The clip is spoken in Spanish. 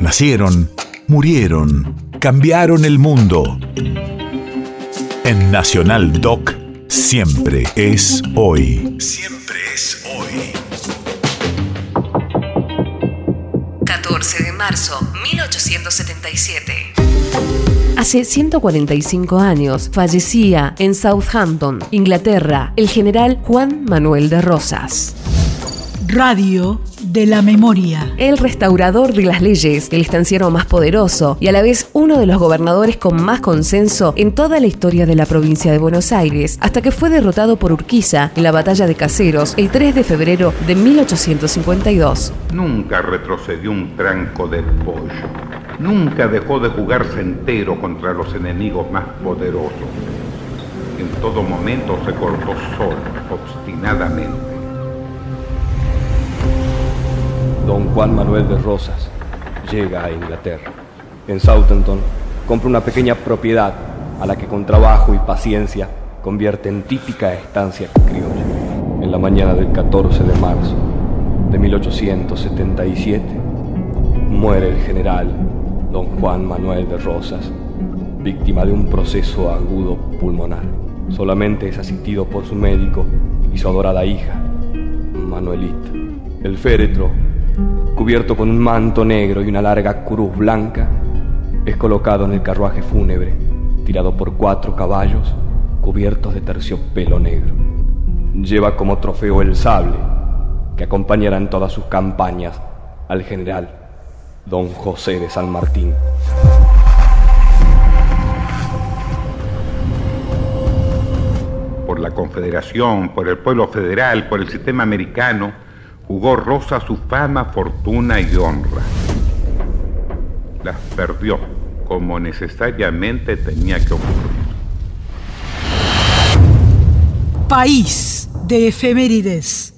Nacieron, murieron, cambiaron el mundo. En Nacional Doc, siempre es hoy. Siempre es hoy. 14 de marzo, 1877. Hace 145 años fallecía en Southampton, Inglaterra, el general Juan Manuel de Rosas. Radio de la memoria. El restaurador de las leyes, el estanciero más poderoso y a la vez uno de los gobernadores con más consenso en toda la historia de la provincia de Buenos Aires, hasta que fue derrotado por Urquiza en la batalla de Caseros el 3 de febrero de 1852. Nunca retrocedió un tranco de pollo. Nunca dejó de jugarse entero contra los enemigos más poderosos. En todo momento se cortó solo, obstinadamente Juan Manuel de Rosas llega a Inglaterra. En Southampton compra una pequeña propiedad a la que con trabajo y paciencia convierte en típica estancia criolla. En la mañana del 14 de marzo de 1877 muere el general don Juan Manuel de Rosas, víctima de un proceso agudo pulmonar. Solamente es asistido por su médico y su adorada hija, Manuelita. El féretro cubierto con un manto negro y una larga cruz blanca, es colocado en el carruaje fúnebre, tirado por cuatro caballos cubiertos de terciopelo negro. Lleva como trofeo el sable, que acompañará en todas sus campañas al general don José de San Martín. Por la Confederación, por el pueblo federal, por el sistema americano, jugó Rosa su fama, fortuna y honra. Las perdió como necesariamente tenía que ocurrir. País de efemérides.